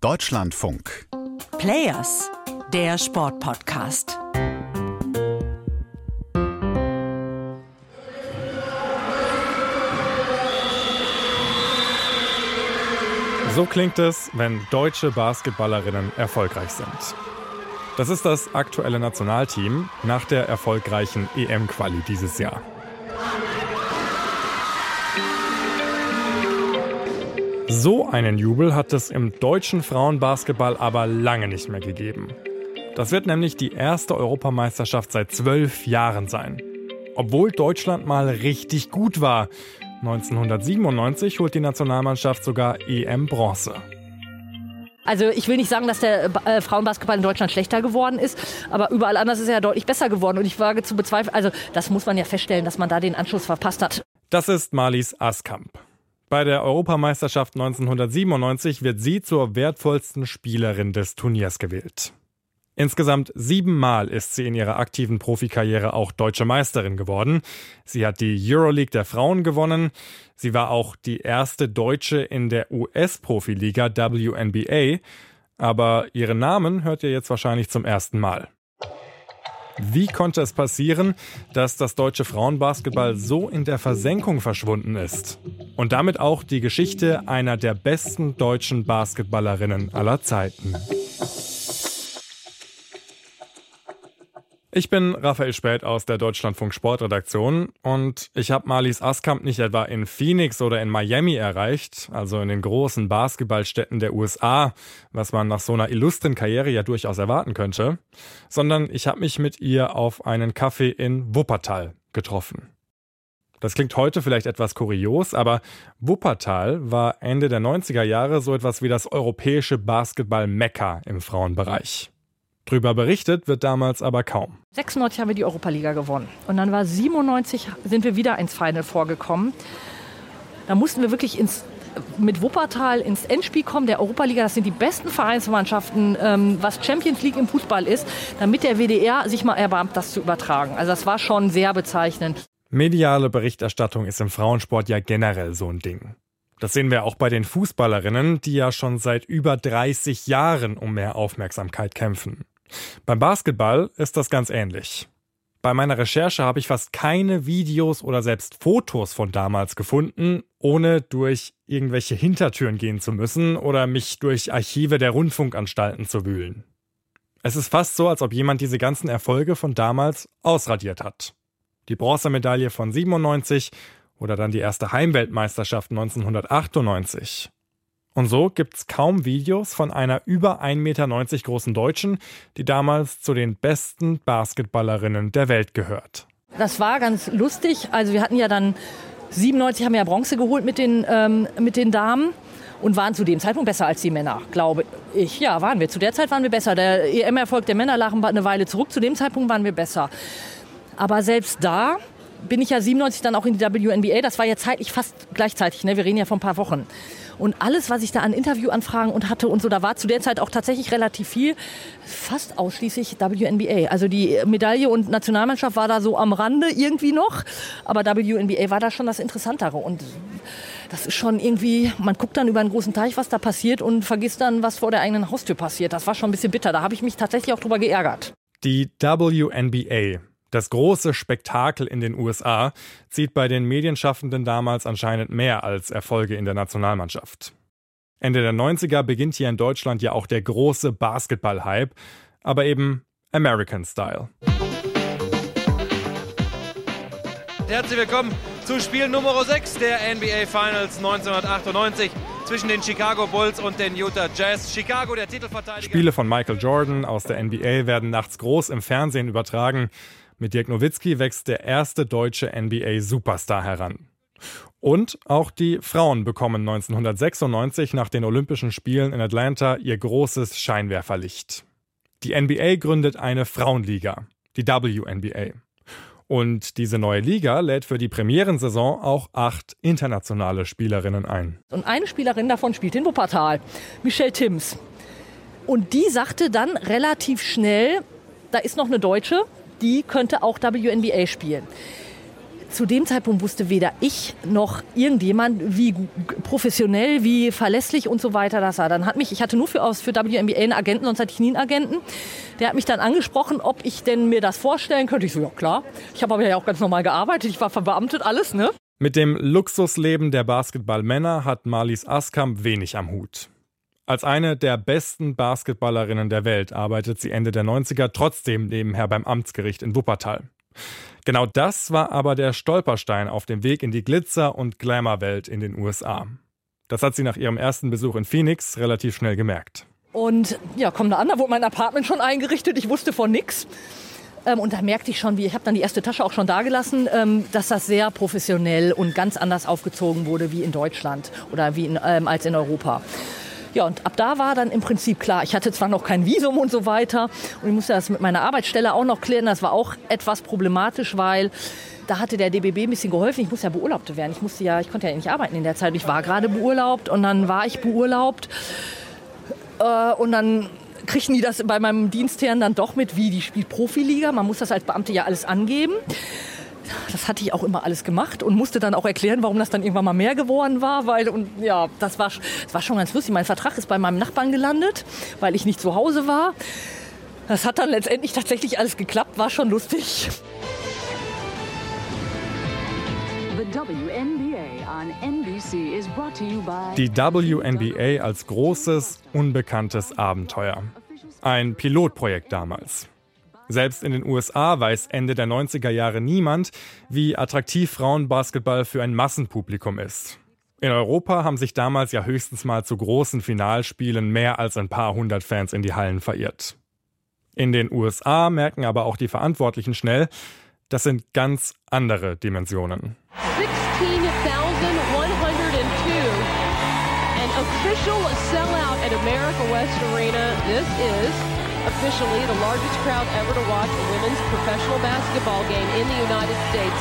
Deutschlandfunk. Players, der Sportpodcast. So klingt es, wenn deutsche Basketballerinnen erfolgreich sind. Das ist das aktuelle Nationalteam nach der erfolgreichen EM-Quali dieses Jahr. So einen Jubel hat es im deutschen Frauenbasketball aber lange nicht mehr gegeben. Das wird nämlich die erste Europameisterschaft seit zwölf Jahren sein. Obwohl Deutschland mal richtig gut war. 1997 holt die Nationalmannschaft sogar EM-Bronze. Also ich will nicht sagen, dass der äh, Frauenbasketball in Deutschland schlechter geworden ist, aber überall anders ist er ja deutlich besser geworden. Und ich wage zu bezweifeln, also das muss man ja feststellen, dass man da den Anschluss verpasst hat. Das ist Marlies Askamp. Bei der Europameisterschaft 1997 wird sie zur wertvollsten Spielerin des Turniers gewählt. Insgesamt siebenmal ist sie in ihrer aktiven Profikarriere auch deutsche Meisterin geworden. Sie hat die Euroleague der Frauen gewonnen. Sie war auch die erste Deutsche in der US-Profiliga WNBA. Aber ihren Namen hört ihr jetzt wahrscheinlich zum ersten Mal. Wie konnte es passieren, dass das deutsche Frauenbasketball so in der Versenkung verschwunden ist? Und damit auch die Geschichte einer der besten deutschen Basketballerinnen aller Zeiten. Ich bin Raphael Späth aus der Deutschlandfunk Sportredaktion und ich habe Marlies Askamp nicht etwa in Phoenix oder in Miami erreicht, also in den großen Basketballstädten der USA, was man nach so einer illustren Karriere ja durchaus erwarten könnte, sondern ich habe mich mit ihr auf einen Kaffee in Wuppertal getroffen. Das klingt heute vielleicht etwas kurios, aber Wuppertal war Ende der 90er Jahre so etwas wie das europäische Basketball-Mekka im Frauenbereich. Drüber berichtet wird damals aber kaum. 96 haben wir die Europaliga gewonnen. Und dann war 97, sind wir wieder ins Final vorgekommen. Da mussten wir wirklich ins, mit Wuppertal ins Endspiel kommen der Europaliga. Das sind die besten Vereinsmannschaften, ähm, was Champions League im Fußball ist, damit der WDR sich mal erbarmt, das zu übertragen. Also das war schon sehr bezeichnend. Mediale Berichterstattung ist im Frauensport ja generell so ein Ding. Das sehen wir auch bei den Fußballerinnen, die ja schon seit über 30 Jahren um mehr Aufmerksamkeit kämpfen. Beim Basketball ist das ganz ähnlich. Bei meiner Recherche habe ich fast keine Videos oder selbst Fotos von damals gefunden, ohne durch irgendwelche Hintertüren gehen zu müssen oder mich durch Archive der Rundfunkanstalten zu wühlen. Es ist fast so, als ob jemand diese ganzen Erfolge von damals ausradiert hat. Die Bronzemedaille von 97 oder dann die erste Heimweltmeisterschaft 1998. Und so gibt's kaum Videos von einer über 1,90 Meter großen Deutschen, die damals zu den besten Basketballerinnen der Welt gehört. Das war ganz lustig. Also wir hatten ja dann 97 haben wir ja Bronze geholt mit den, ähm, mit den Damen und waren zu dem Zeitpunkt besser als die Männer, glaube ich. Ja, waren wir. Zu der Zeit waren wir besser. Der EM-Erfolg der Männer lag eine Weile zurück. Zu dem Zeitpunkt waren wir besser. Aber selbst da bin ich ja 97 dann auch in die WNBA. Das war ja zeitlich fast gleichzeitig. Ne? Wir reden ja von ein paar Wochen. Und alles, was ich da an Interviewanfragen und hatte und so, da war zu der Zeit auch tatsächlich relativ viel, fast ausschließlich WNBA. Also die Medaille und Nationalmannschaft war da so am Rande irgendwie noch, aber WNBA war da schon das Interessantere. Und das ist schon irgendwie, man guckt dann über einen großen Teich, was da passiert und vergisst dann, was vor der eigenen Haustür passiert. Das war schon ein bisschen bitter. Da habe ich mich tatsächlich auch drüber geärgert. Die WNBA das große Spektakel in den USA zieht bei den Medienschaffenden damals anscheinend mehr als Erfolge in der Nationalmannschaft. Ende der 90er beginnt hier in Deutschland ja auch der große Basketball-Hype, aber eben American Style. Herzlich willkommen zu Spiel Nummer 6 der NBA Finals 1998 zwischen den Chicago Bulls und den Utah Jazz. Chicago, der Titelverteidiger. Spiele von Michael Jordan aus der NBA werden nachts groß im Fernsehen übertragen. Mit Dirk Nowitzki wächst der erste deutsche NBA-Superstar heran. Und auch die Frauen bekommen 1996 nach den Olympischen Spielen in Atlanta ihr großes Scheinwerferlicht. Die NBA gründet eine Frauenliga, die WNBA. Und diese neue Liga lädt für die Premierensaison auch acht internationale Spielerinnen ein. Und eine Spielerin davon spielt in Wuppertal, Michelle Timms. Und die sagte dann relativ schnell, da ist noch eine Deutsche, die könnte auch WNBA spielen. zu dem Zeitpunkt wusste weder ich noch irgendjemand, wie professionell, wie verlässlich und so weiter das war. Dann hat mich, ich hatte nur für, für WNBA einen Agenten, sonst hatte ich nie einen Agenten. Der hat mich dann angesprochen, ob ich denn mir das vorstellen könnte. Ich so, ja klar. Ich habe aber ja auch ganz normal gearbeitet. Ich war verbeamtet, alles, ne? Mit dem Luxusleben der Basketballmänner hat Marlies Askamp wenig am Hut. Als eine der besten Basketballerinnen der Welt arbeitet sie Ende der 90er trotzdem nebenher beim Amtsgericht in Wuppertal. Genau das war aber der Stolperstein auf dem Weg in die Glitzer- und Glamour-Welt in den USA. Das hat sie nach ihrem ersten Besuch in Phoenix relativ schnell gemerkt. Und ja, komm da an, da wurde mein Apartment schon eingerichtet, ich wusste von nichts. Ähm, und da merkte ich schon, wie ich habe dann die erste Tasche auch schon dagelassen, ähm, dass das sehr professionell und ganz anders aufgezogen wurde wie in Deutschland oder wie in, ähm, als in Europa. Ja, und ab da war dann im Prinzip klar, ich hatte zwar noch kein Visum und so weiter und ich musste das mit meiner Arbeitsstelle auch noch klären. Das war auch etwas problematisch, weil da hatte der DBB ein bisschen geholfen. Ich musste ja beurlaubt werden. Ich musste ja, ich konnte ja nicht arbeiten in der Zeit. Ich war gerade beurlaubt und dann war ich beurlaubt äh, und dann kriegen die das bei meinem Dienstherrn dann doch mit, wie die spielt Profiliga. Man muss das als Beamte ja alles angeben. Das hatte ich auch immer alles gemacht und musste dann auch erklären, warum das dann irgendwann mal mehr geworden war, weil und ja, das war, das war schon ganz lustig. Mein Vertrag ist bei meinem Nachbarn gelandet, weil ich nicht zu Hause war. Das hat dann letztendlich tatsächlich alles geklappt, war schon lustig. Die WNBA als großes, unbekanntes Abenteuer. Ein Pilotprojekt damals. Selbst in den USA weiß Ende der 90er Jahre niemand, wie attraktiv Frauenbasketball für ein Massenpublikum ist. In Europa haben sich damals ja höchstens mal zu großen Finalspielen mehr als ein paar hundert Fans in die Hallen verirrt. In den USA merken aber auch die Verantwortlichen schnell, das sind ganz andere Dimensionen. 16,102. An official sellout at America West Arena. This is officially the largest crowd ever to watch a women's professional basketball game in the United States.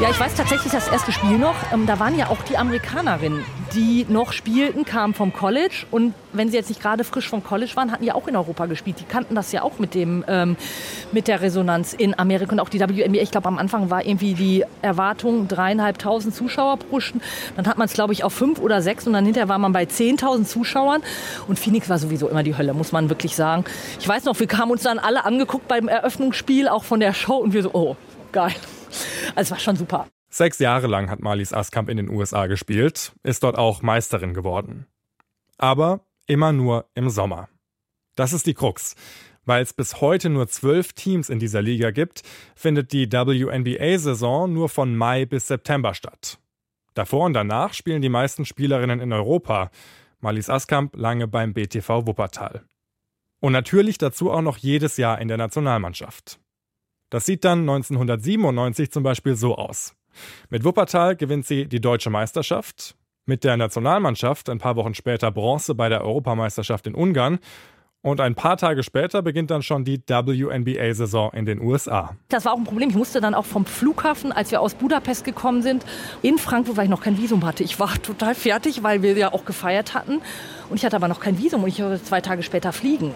Ja, ich weiß tatsächlich das erste Spiel noch. Ähm, da waren ja auch die Amerikanerinnen, die noch spielten, kamen vom College. Und wenn sie jetzt nicht gerade frisch vom College waren, hatten die auch in Europa gespielt. Die kannten das ja auch mit, dem, ähm, mit der Resonanz in Amerika. Und auch die WNBA, ich glaube, am Anfang war irgendwie die Erwartung dreieinhalbtausend Zuschauer pro Stunde. Dann hat man es, glaube ich, auf fünf oder sechs. Und dann hinterher war man bei 10.000 Zuschauern. Und Phoenix war sowieso immer die Hölle, muss man wirklich sagen. Ich weiß noch, wir kamen uns dann alle angeguckt beim Eröffnungsspiel, auch von der Show. Und wir so, oh, geil. Also es war schon super. Sechs Jahre lang hat Marlies Askamp in den USA gespielt, ist dort auch Meisterin geworden. Aber immer nur im Sommer. Das ist die Krux. Weil es bis heute nur zwölf Teams in dieser Liga gibt, findet die WNBA-Saison nur von Mai bis September statt. Davor und danach spielen die meisten Spielerinnen in Europa. Marlies Askamp lange beim BTV Wuppertal. Und natürlich dazu auch noch jedes Jahr in der Nationalmannschaft. Das sieht dann 1997 zum Beispiel so aus. Mit Wuppertal gewinnt sie die deutsche Meisterschaft, mit der Nationalmannschaft ein paar Wochen später Bronze bei der Europameisterschaft in Ungarn und ein paar Tage später beginnt dann schon die WNBA-Saison in den USA. Das war auch ein Problem. Ich musste dann auch vom Flughafen, als wir aus Budapest gekommen sind, in Frankfurt, weil ich noch kein Visum hatte. Ich war total fertig, weil wir ja auch gefeiert hatten. Und ich hatte aber noch kein Visum und ich wollte zwei Tage später fliegen.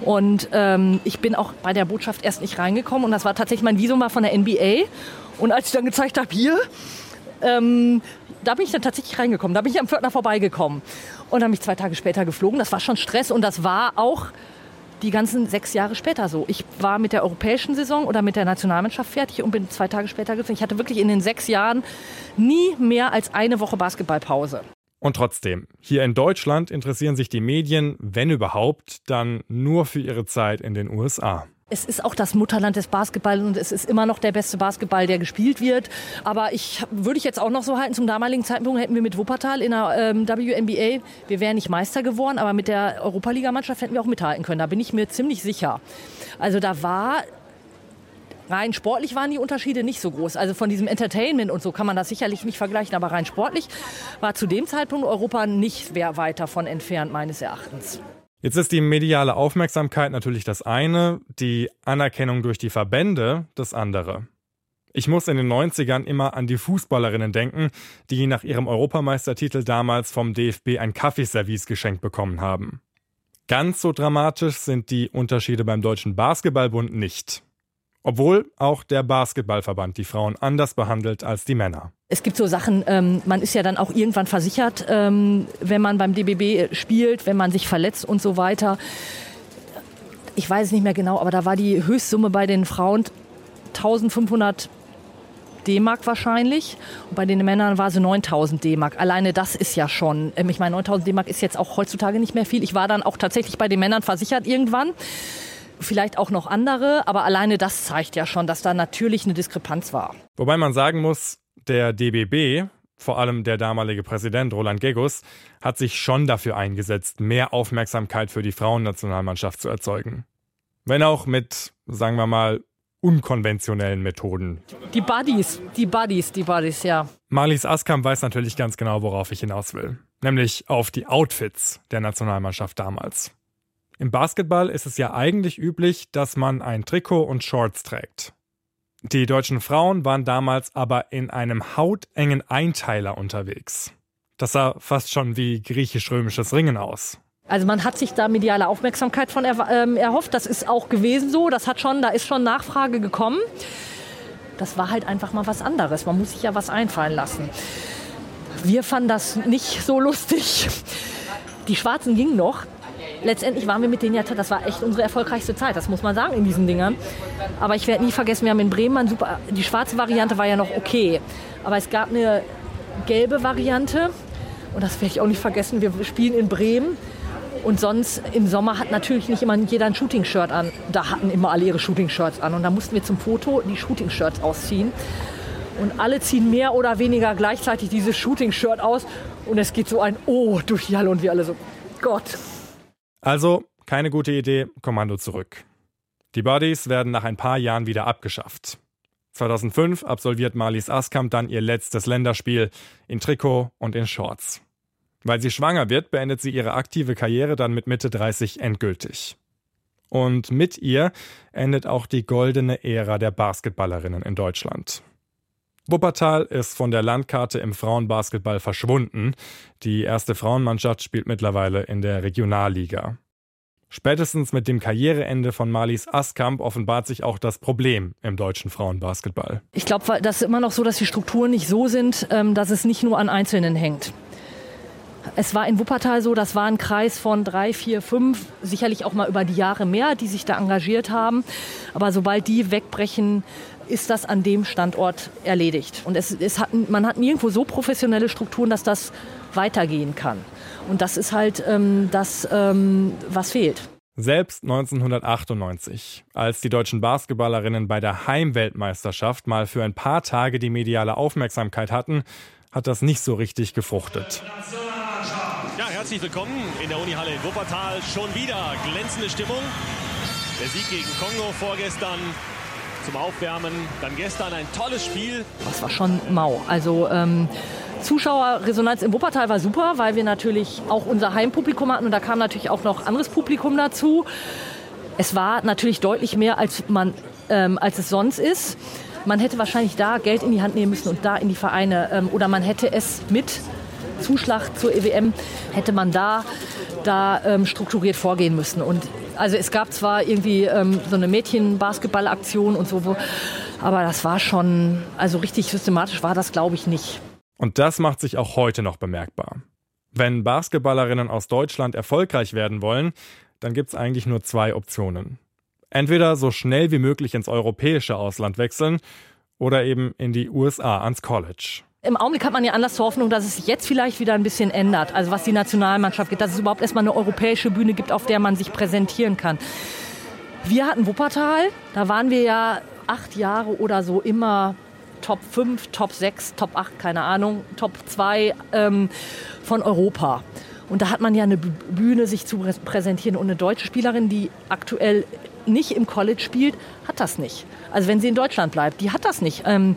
Und ähm, ich bin auch bei der Botschaft erst nicht reingekommen. Und das war tatsächlich, mein Visum war von der NBA. Und als ich dann gezeigt habe, hier, ähm, da bin ich dann tatsächlich reingekommen. Da bin ich am Pförtner vorbeigekommen. Und dann bin ich zwei Tage später geflogen. Das war schon Stress und das war auch die ganzen sechs Jahre später so. Ich war mit der europäischen Saison oder mit der Nationalmannschaft fertig und bin zwei Tage später geflogen. Ich hatte wirklich in den sechs Jahren nie mehr als eine Woche Basketballpause. Und trotzdem, hier in Deutschland interessieren sich die Medien, wenn überhaupt, dann nur für ihre Zeit in den USA. Es ist auch das Mutterland des Basketballs und es ist immer noch der beste Basketball, der gespielt wird. Aber ich würde ich jetzt auch noch so halten, zum damaligen Zeitpunkt hätten wir mit Wuppertal in der ähm, WNBA, wir wären nicht Meister geworden, aber mit der Europaligamannschaft hätten wir auch mithalten können. Da bin ich mir ziemlich sicher. Also da war Rein sportlich waren die Unterschiede nicht so groß. Also von diesem Entertainment und so kann man das sicherlich nicht vergleichen, aber rein sportlich war zu dem Zeitpunkt Europa nicht weit davon entfernt, meines Erachtens. Jetzt ist die mediale Aufmerksamkeit natürlich das eine, die Anerkennung durch die Verbände das andere. Ich muss in den 90ern immer an die Fußballerinnen denken, die nach ihrem Europameistertitel damals vom DFB ein Kaffeeservice geschenkt bekommen haben. Ganz so dramatisch sind die Unterschiede beim Deutschen Basketballbund nicht. Obwohl auch der Basketballverband die Frauen anders behandelt als die Männer. Es gibt so Sachen, ähm, man ist ja dann auch irgendwann versichert, ähm, wenn man beim DBB spielt, wenn man sich verletzt und so weiter. Ich weiß es nicht mehr genau, aber da war die Höchstsumme bei den Frauen 1500 D-Mark wahrscheinlich. Und bei den Männern war sie 9000 D-Mark. Alleine das ist ja schon, ähm, ich meine, 9000 D-Mark ist jetzt auch heutzutage nicht mehr viel. Ich war dann auch tatsächlich bei den Männern versichert irgendwann vielleicht auch noch andere, aber alleine das zeigt ja schon, dass da natürlich eine Diskrepanz war. Wobei man sagen muss, der DBB, vor allem der damalige Präsident Roland Gegus, hat sich schon dafür eingesetzt, mehr Aufmerksamkeit für die Frauennationalmannschaft zu erzeugen. Wenn auch mit, sagen wir mal, unkonventionellen Methoden. Die Buddies, die Buddies, die Buddies, ja. Marlies Askamp weiß natürlich ganz genau, worauf ich hinaus will. Nämlich auf die Outfits der Nationalmannschaft damals. Im Basketball ist es ja eigentlich üblich, dass man ein Trikot und Shorts trägt. Die deutschen Frauen waren damals aber in einem hautengen Einteiler unterwegs. Das sah fast schon wie griechisch-römisches Ringen aus. Also man hat sich da mediale Aufmerksamkeit von er, ähm, erhofft. Das ist auch gewesen so. Das hat schon, da ist schon Nachfrage gekommen. Das war halt einfach mal was anderes. Man muss sich ja was einfallen lassen. Wir fanden das nicht so lustig. Die Schwarzen gingen noch letztendlich waren wir mit denen ja, das war echt unsere erfolgreichste Zeit, das muss man sagen in diesen Dingern. Aber ich werde nie vergessen, wir haben in Bremen super, die schwarze Variante war ja noch okay. Aber es gab eine gelbe Variante und das werde ich auch nicht vergessen, wir spielen in Bremen. Und sonst im Sommer hat natürlich nicht immer jeder ein Shooting-Shirt an. Da hatten immer alle ihre Shooting-Shirts an. Und da mussten wir zum Foto die Shooting-Shirts ausziehen. Und alle ziehen mehr oder weniger gleichzeitig dieses Shooting-Shirt aus. Und es geht so ein Oh durch die Halle und wir alle so, Gott, also, keine gute Idee, Kommando zurück. Die Buddies werden nach ein paar Jahren wieder abgeschafft. 2005 absolviert Marlies Askamp dann ihr letztes Länderspiel in Trikot und in Shorts. Weil sie schwanger wird, beendet sie ihre aktive Karriere dann mit Mitte 30 endgültig. Und mit ihr endet auch die goldene Ära der Basketballerinnen in Deutschland. Wuppertal ist von der Landkarte im Frauenbasketball verschwunden. Die erste Frauenmannschaft spielt mittlerweile in der Regionalliga. Spätestens mit dem Karriereende von Marlies Askamp offenbart sich auch das Problem im deutschen Frauenbasketball. Ich glaube, das ist immer noch so, dass die Strukturen nicht so sind, ähm, dass es nicht nur an Einzelnen hängt. Es war in Wuppertal so, das war ein Kreis von drei, vier, fünf, sicherlich auch mal über die Jahre mehr, die sich da engagiert haben. Aber sobald die wegbrechen, ist das an dem Standort erledigt. Und es, es hat, man hat nirgendwo so professionelle Strukturen, dass das weitergehen kann. Und das ist halt ähm, das, ähm, was fehlt. Selbst 1998, als die deutschen Basketballerinnen bei der Heimweltmeisterschaft mal für ein paar Tage die mediale Aufmerksamkeit hatten, hat das nicht so richtig gefruchtet. Ja, herzlich willkommen in der Unihalle in Wuppertal. Schon wieder glänzende Stimmung. Der Sieg gegen Kongo vorgestern zum Aufwärmen. Dann gestern ein tolles Spiel. Das war schon mau. Also ähm, Zuschauerresonanz im Wuppertal war super, weil wir natürlich auch unser Heimpublikum hatten und da kam natürlich auch noch anderes Publikum dazu. Es war natürlich deutlich mehr, als, man, ähm, als es sonst ist. Man hätte wahrscheinlich da Geld in die Hand nehmen müssen und da in die Vereine ähm, oder man hätte es mit Zuschlag zur EWM hätte man da, da ähm, strukturiert vorgehen müssen. Und also es gab zwar irgendwie ähm, so eine Mädchen-Basketball-Aktion und so, wo, aber das war schon, also richtig systematisch war das, glaube ich, nicht. Und das macht sich auch heute noch bemerkbar. Wenn Basketballerinnen aus Deutschland erfolgreich werden wollen, dann gibt es eigentlich nur zwei Optionen. Entweder so schnell wie möglich ins europäische Ausland wechseln oder eben in die USA ans College. Im Augenblick hat man ja Anlass zur Hoffnung, dass es jetzt vielleicht wieder ein bisschen ändert. Also was die Nationalmannschaft geht, dass es überhaupt erstmal eine europäische Bühne gibt, auf der man sich präsentieren kann. Wir hatten Wuppertal, da waren wir ja acht Jahre oder so immer Top 5, Top 6, Top 8, keine Ahnung, Top 2 ähm, von Europa. Und da hat man ja eine Bühne, sich zu präsentieren. Und eine deutsche Spielerin, die aktuell nicht im College spielt, hat das nicht. Also wenn sie in Deutschland bleibt, die hat das nicht. Ähm,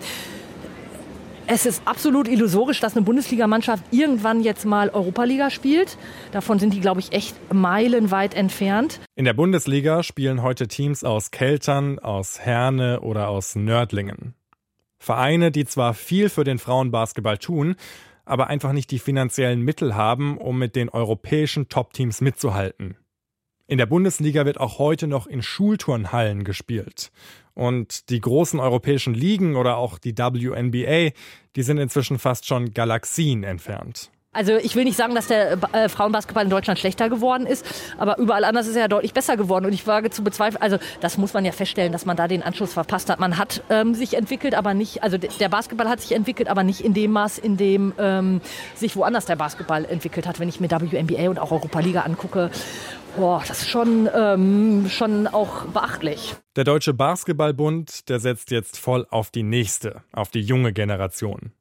es ist absolut illusorisch, dass eine Bundesligamannschaft irgendwann jetzt mal Europaliga spielt. Davon sind die, glaube ich, echt meilenweit entfernt. In der Bundesliga spielen heute Teams aus Keltern, aus Herne oder aus Nördlingen. Vereine, die zwar viel für den Frauenbasketball tun, aber einfach nicht die finanziellen Mittel haben, um mit den europäischen Top-Teams mitzuhalten. In der Bundesliga wird auch heute noch in Schulturnhallen gespielt. Und die großen europäischen Ligen oder auch die WNBA, die sind inzwischen fast schon Galaxien entfernt. Also ich will nicht sagen, dass der äh, Frauenbasketball in Deutschland schlechter geworden ist, aber überall anders ist er ja deutlich besser geworden. Und ich wage zu bezweifeln, also das muss man ja feststellen, dass man da den Anschluss verpasst hat. Man hat ähm, sich entwickelt, aber nicht, also der Basketball hat sich entwickelt, aber nicht in dem Maß, in dem ähm, sich woanders der Basketball entwickelt hat. Wenn ich mir WNBA und auch Europa Liga angucke, boah, das ist schon, ähm, schon auch beachtlich. Der Deutsche Basketballbund, der setzt jetzt voll auf die nächste, auf die junge Generation.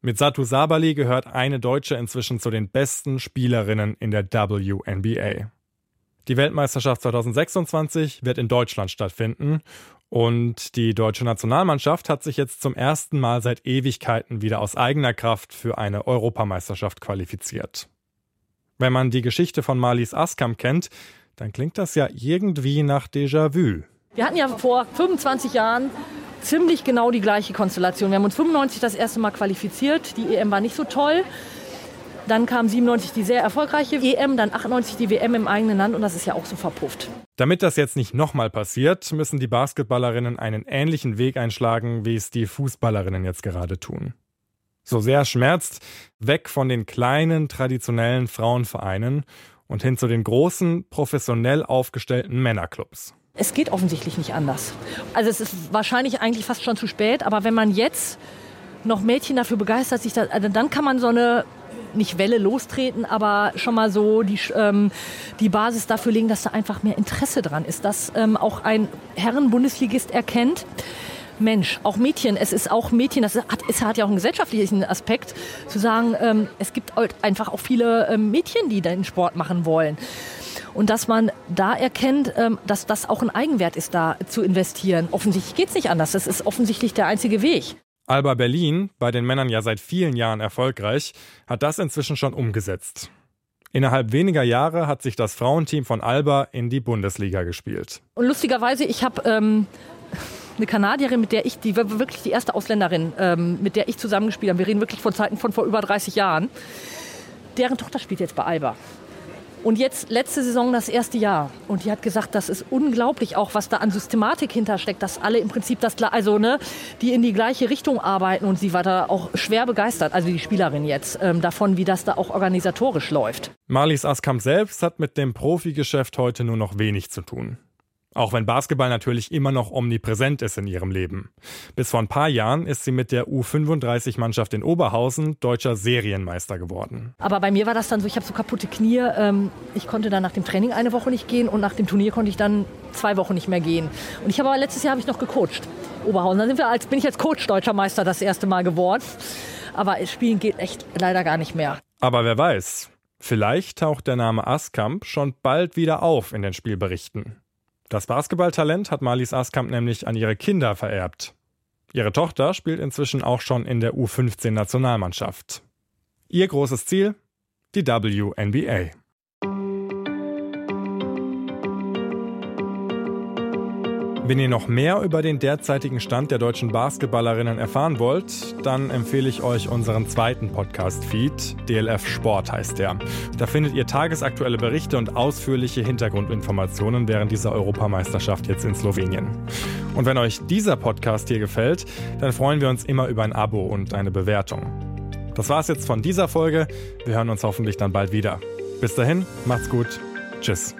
Mit Satu Sabali gehört eine Deutsche inzwischen zu den besten Spielerinnen in der WNBA. Die Weltmeisterschaft 2026 wird in Deutschland stattfinden und die deutsche Nationalmannschaft hat sich jetzt zum ersten Mal seit Ewigkeiten wieder aus eigener Kraft für eine Europameisterschaft qualifiziert. Wenn man die Geschichte von Marlies Askam kennt, dann klingt das ja irgendwie nach Déjà-vu. Wir hatten ja vor 25 Jahren ziemlich genau die gleiche Konstellation. Wir haben uns 95 das erste Mal qualifiziert. Die EM war nicht so toll. Dann kam 97 die sehr erfolgreiche EM, dann 98 die WM im eigenen Land und das ist ja auch so verpufft. Damit das jetzt nicht nochmal passiert, müssen die Basketballerinnen einen ähnlichen Weg einschlagen, wie es die Fußballerinnen jetzt gerade tun. So sehr schmerzt, weg von den kleinen, traditionellen Frauenvereinen und hin zu den großen, professionell aufgestellten Männerclubs. Es geht offensichtlich nicht anders. Also es ist wahrscheinlich eigentlich fast schon zu spät, aber wenn man jetzt noch Mädchen dafür begeistert, sich da, also dann kann man so eine nicht Welle lostreten, aber schon mal so die, ähm, die Basis dafür legen, dass da einfach mehr Interesse dran ist, dass ähm, auch ein Herren-Bundesligist erkennt, Mensch, auch Mädchen, es ist auch Mädchen, das hat, es hat ja auch einen gesellschaftlichen Aspekt, zu sagen, ähm, es gibt halt einfach auch viele ähm, Mädchen, die den Sport machen wollen. Und dass man da erkennt, ähm, dass das auch ein Eigenwert ist, da zu investieren. Offensichtlich geht es nicht anders. Das ist offensichtlich der einzige Weg. Alba Berlin, bei den Männern ja seit vielen Jahren erfolgreich, hat das inzwischen schon umgesetzt. Innerhalb weniger Jahre hat sich das Frauenteam von Alba in die Bundesliga gespielt. Und lustigerweise, ich habe ähm, eine Kanadierin, mit der ich, die war wirklich die erste Ausländerin, ähm, mit der ich zusammengespielt habe. Wir reden wirklich von Zeiten von vor über 30 Jahren. Deren Tochter spielt jetzt bei Alba. Und jetzt letzte Saison das erste Jahr. Und die hat gesagt, das ist unglaublich auch, was da an Systematik hintersteckt, dass alle im Prinzip das, also ne, die in die gleiche Richtung arbeiten. Und sie war da auch schwer begeistert, also die Spielerin jetzt, ähm, davon, wie das da auch organisatorisch läuft. Marlies Askamp selbst hat mit dem Profigeschäft heute nur noch wenig zu tun. Auch wenn Basketball natürlich immer noch omnipräsent ist in ihrem Leben. Bis vor ein paar Jahren ist sie mit der U35-Mannschaft in Oberhausen deutscher Serienmeister geworden. Aber bei mir war das dann so, ich habe so kaputte Knie. Ähm, ich konnte dann nach dem Training eine Woche nicht gehen und nach dem Turnier konnte ich dann zwei Wochen nicht mehr gehen. Und ich habe aber letztes Jahr habe ich noch gecoacht. Oberhausen. Dann sind wir als, bin ich als Coach deutscher Meister das erste Mal geworden. Aber Spielen geht echt leider gar nicht mehr. Aber wer weiß, vielleicht taucht der Name Askamp schon bald wieder auf in den Spielberichten. Das Basketballtalent hat Marlies Askamp nämlich an ihre Kinder vererbt. Ihre Tochter spielt inzwischen auch schon in der U15-Nationalmannschaft. Ihr großes Ziel? Die WNBA. Wenn ihr noch mehr über den derzeitigen Stand der deutschen Basketballerinnen erfahren wollt, dann empfehle ich euch unseren zweiten Podcast-Feed. DLF Sport heißt der. Da findet ihr tagesaktuelle Berichte und ausführliche Hintergrundinformationen während dieser Europameisterschaft jetzt in Slowenien. Und wenn euch dieser Podcast hier gefällt, dann freuen wir uns immer über ein Abo und eine Bewertung. Das war's jetzt von dieser Folge. Wir hören uns hoffentlich dann bald wieder. Bis dahin, macht's gut. Tschüss.